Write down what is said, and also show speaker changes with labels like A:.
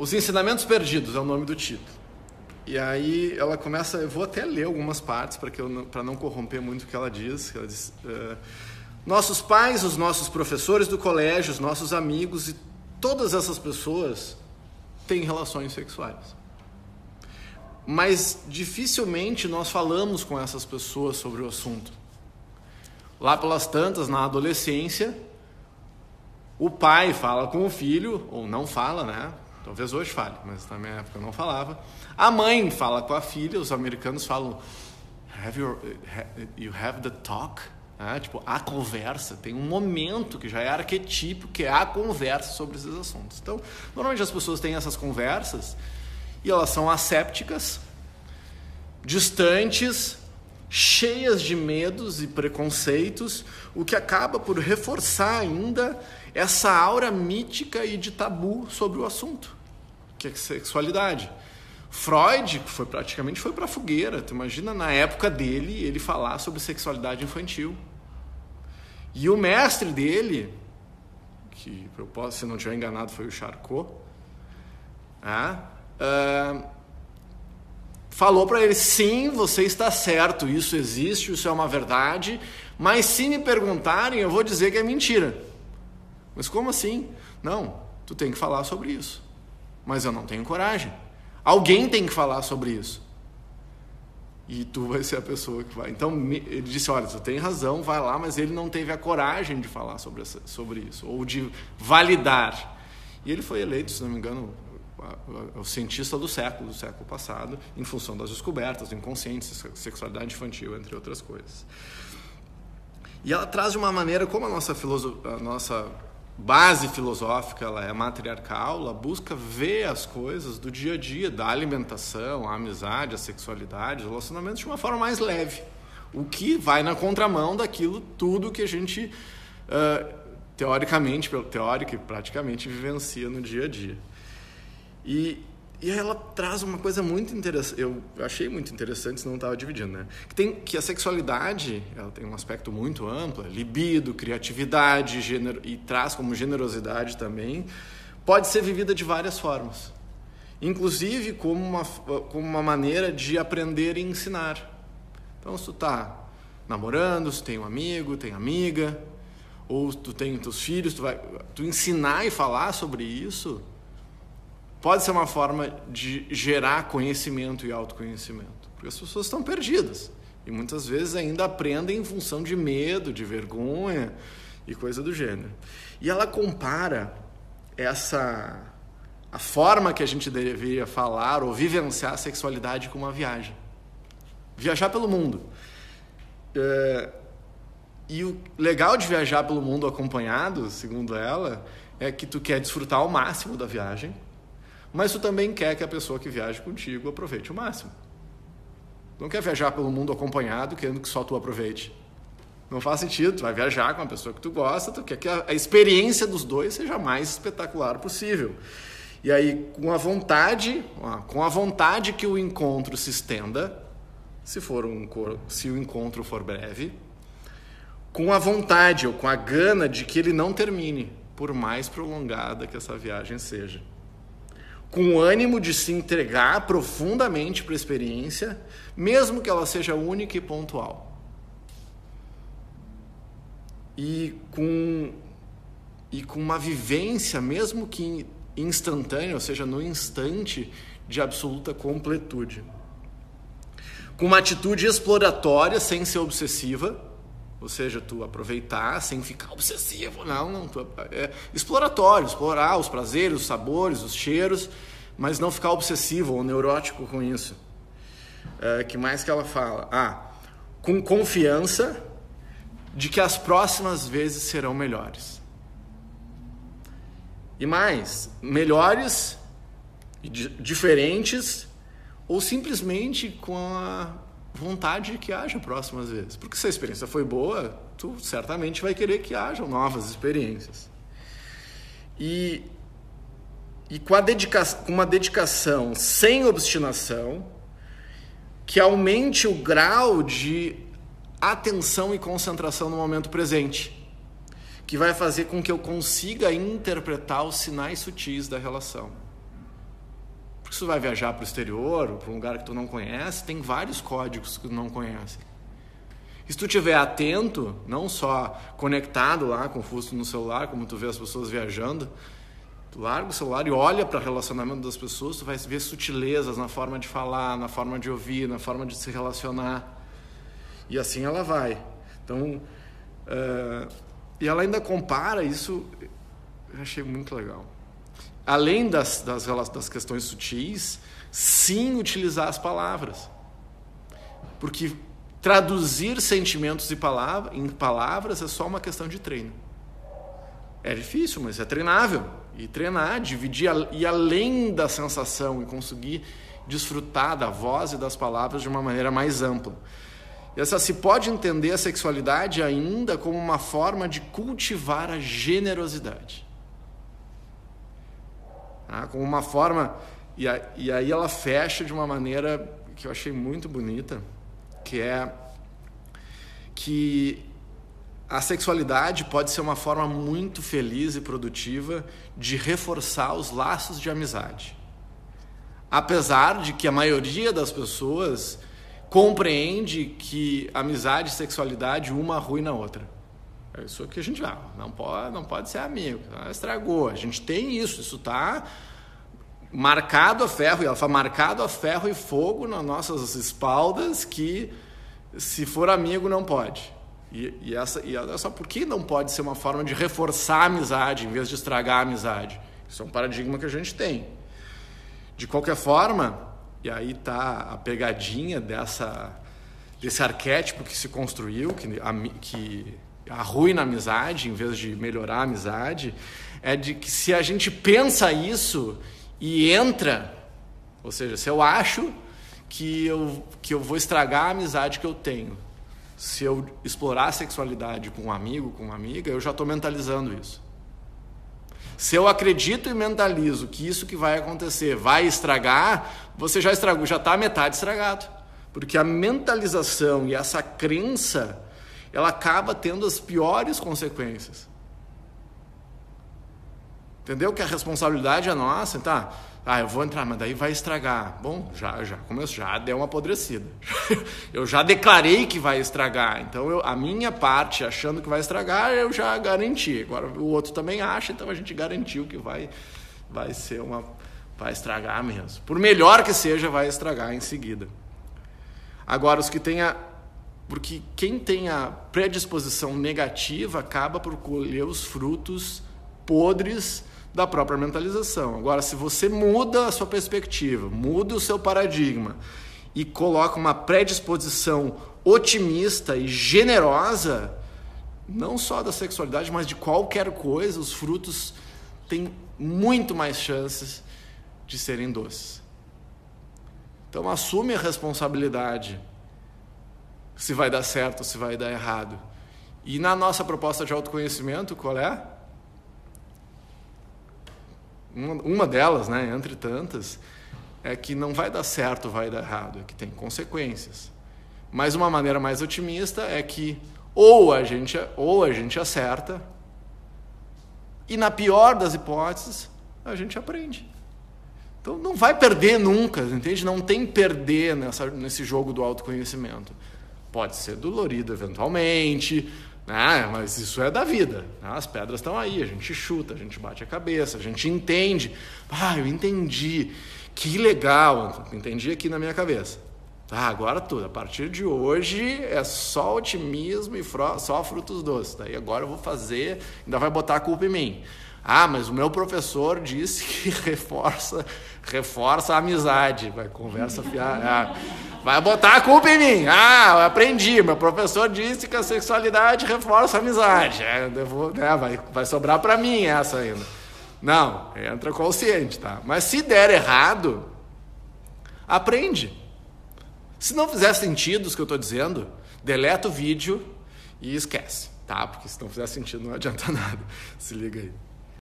A: Os Ensinamentos Perdidos é o nome do título. E aí ela começa, eu vou até ler algumas partes para que para não corromper muito o que ela diz. Ela diz uh, nossos pais, os nossos professores do colégio, os nossos amigos e todas essas pessoas têm relações sexuais. Mas dificilmente nós falamos com essas pessoas sobre o assunto. Lá pelas tantas, na adolescência, o pai fala com o filho, ou não fala, né? Talvez hoje fale, mas na minha época não falava. A mãe fala com a filha, os americanos falam have your, you have the talk, é, tipo a conversa. Tem um momento que já é arquetípico, que é a conversa sobre esses assuntos. Então, normalmente as pessoas têm essas conversas e elas são assépticas, distantes, cheias de medos e preconceitos, o que acaba por reforçar ainda essa aura mítica e de tabu sobre o assunto, que é sexualidade. Freud foi praticamente foi para fogueira. Tu imagina na época dele ele falar sobre sexualidade infantil. E o mestre dele, que eu se não estiver enganado, foi o Charcot, né? uh, falou para ele: sim, você está certo, isso existe, isso é uma verdade, mas se me perguntarem, eu vou dizer que é mentira. Mas como assim? Não, tu tem que falar sobre isso. Mas eu não tenho coragem. Alguém tem que falar sobre isso. E tu vai ser a pessoa que vai. Então ele disse: Olha, tu tem razão, vai lá, mas ele não teve a coragem de falar sobre, essa, sobre isso, ou de validar. E ele foi eleito, se não me engano, o cientista do século, do século passado, em função das descobertas do inconsciente, sexualidade infantil, entre outras coisas. E ela traz de uma maneira, como a nossa, a nossa base filosófica ela é matriarcal, ela busca ver as coisas do dia a dia, da alimentação, a amizade, a sexualidade, os relacionamentos de uma forma mais leve. O que vai na contramão daquilo tudo que a gente, uh, teoricamente, teórico e praticamente vivencia no dia a dia. E, e ela traz uma coisa muito interessante, eu achei muito interessante, senão estava dividindo, né? Que, tem, que a sexualidade ela tem um aspecto muito amplo, libido, criatividade, gênero, e traz como generosidade também, pode ser vivida de várias formas. Inclusive como uma, como uma maneira de aprender e ensinar. Então, se tu está namorando, se tem um amigo, tem amiga, ou tu tem teus filhos, tu vai tu ensinar e falar sobre isso, pode ser uma forma de gerar conhecimento e autoconhecimento, porque as pessoas estão perdidas e muitas vezes ainda aprendem em função de medo, de vergonha e coisa do gênero. E ela compara essa a forma que a gente deveria falar ou vivenciar a sexualidade com uma viagem, viajar pelo mundo. É, e o legal de viajar pelo mundo acompanhado, segundo ela, é que tu quer desfrutar ao máximo da viagem mas tu também quer que a pessoa que viaje contigo aproveite o máximo. Não quer viajar pelo mundo acompanhado, querendo que só tu aproveite. Não faz sentido, tu vai viajar com uma pessoa que tu gosta, tu quer que a, a experiência dos dois seja a mais espetacular possível. E aí, com a vontade, com a vontade que o encontro se estenda, se for um se o encontro for breve, com a vontade ou com a gana de que ele não termine, por mais prolongada que essa viagem seja com o ânimo de se entregar profundamente para a experiência, mesmo que ela seja única e pontual. E com, e com uma vivência, mesmo que instantânea, ou seja, no instante, de absoluta completude. Com uma atitude exploratória, sem ser obsessiva, ou seja, tu aproveitar sem ficar obsessivo, não, não, tu, é exploratório, explorar os prazeres, os sabores, os cheiros, mas não ficar obsessivo ou neurótico com isso. É, que mais que ela fala? Ah, com confiança de que as próximas vezes serão melhores. E mais, melhores, diferentes ou simplesmente com a vontade de que haja próximas vezes. Porque se a experiência foi boa, tu certamente vai querer que hajam novas experiências. E, e com, a dedica com uma dedicação sem obstinação, que aumente o grau de atenção e concentração no momento presente, que vai fazer com que eu consiga interpretar os sinais sutis da relação. Porque se tu vai viajar para o exterior, para um lugar que tu não conhece, tem vários códigos que tu não conhece. E se tu estiver atento, não só conectado lá com o fusto no celular, como tu vê as pessoas viajando, tu larga o celular e olha para o relacionamento das pessoas, tu vai ver sutilezas na forma de falar, na forma de ouvir, na forma de se relacionar. E assim ela vai. Então, uh, e ela ainda compara isso, eu achei muito legal. Além das, das, das questões sutis, sim utilizar as palavras. Porque traduzir sentimentos em, palavra, em palavras é só uma questão de treino. É difícil, mas é treinável. E treinar, dividir e além da sensação e conseguir desfrutar da voz e das palavras de uma maneira mais ampla. E essa se pode entender a sexualidade ainda como uma forma de cultivar a generosidade. Ah, como uma forma. E, a, e aí ela fecha de uma maneira que eu achei muito bonita, que é que a sexualidade pode ser uma forma muito feliz e produtiva de reforçar os laços de amizade. Apesar de que a maioria das pessoas compreende que amizade e sexualidade uma arruina a outra. É isso que a gente vai. Não pode, não pode ser amigo. Estragou. A gente tem isso. Isso está marcado a ferro. E ela fala marcado a ferro e fogo nas nossas espaldas que se for amigo não pode. E, e essa, e só, por que não pode ser uma forma de reforçar a amizade em vez de estragar a amizade? Isso é um paradigma que a gente tem. De qualquer forma, e aí tá a pegadinha dessa desse arquétipo que se construiu, que, que arruina a amizade em vez de melhorar a amizade, é de que se a gente pensa isso e entra, ou seja, se eu acho que eu, que eu vou estragar a amizade que eu tenho, se eu explorar a sexualidade com um amigo, com uma amiga, eu já estou mentalizando isso. Se eu acredito e mentalizo que isso que vai acontecer vai estragar, você já estragou, já está metade estragado. Porque a mentalização e essa crença, ela acaba tendo as piores consequências. Entendeu que a responsabilidade é nossa, tá? Ah, eu vou entrar, mas daí vai estragar. Bom, já já começou, já deu uma apodrecida. eu já declarei que vai estragar. Então eu, a minha parte achando que vai estragar, eu já garanti. Agora o outro também acha, então a gente garantiu que vai vai ser uma vai estragar mesmo. Por melhor que seja, vai estragar em seguida. Agora os que têm a porque quem tem a predisposição negativa acaba por colher os frutos podres da própria mentalização. Agora, se você muda a sua perspectiva, muda o seu paradigma e coloca uma predisposição otimista e generosa, não só da sexualidade, mas de qualquer coisa, os frutos têm muito mais chances de serem doces. Então, assume a responsabilidade se vai dar certo ou se vai dar errado. E na nossa proposta de autoconhecimento, qual é? Uma, delas, né, entre tantas, é que não vai dar certo, vai dar errado, é que tem consequências. Mas uma maneira mais otimista é que ou a gente ou a gente acerta e na pior das hipóteses a gente aprende. Então não vai perder nunca, entende? Não tem perder nessa, nesse jogo do autoconhecimento. Pode ser dolorido eventualmente, né? mas isso é da vida. Né? As pedras estão aí, a gente chuta, a gente bate a cabeça, a gente entende. Ah, eu entendi. Que legal, entendi aqui na minha cabeça. Tá, agora tudo. A partir de hoje é só otimismo e só frutos doces. Daí agora eu vou fazer, ainda vai botar a culpa em mim. Ah, mas o meu professor disse que reforça, reforça a amizade. Vai conversa fiar. Ah, vai botar a culpa em mim. Ah, aprendi. Meu professor disse que a sexualidade reforça a amizade. É, né, vai, vai sobrar para mim essa ainda. Não, entra consciente, tá? Mas se der errado, aprende. Se não fizer sentido o que eu estou dizendo, deleta o vídeo e esquece, tá? Porque se não fizer sentido não adianta nada. Se liga aí.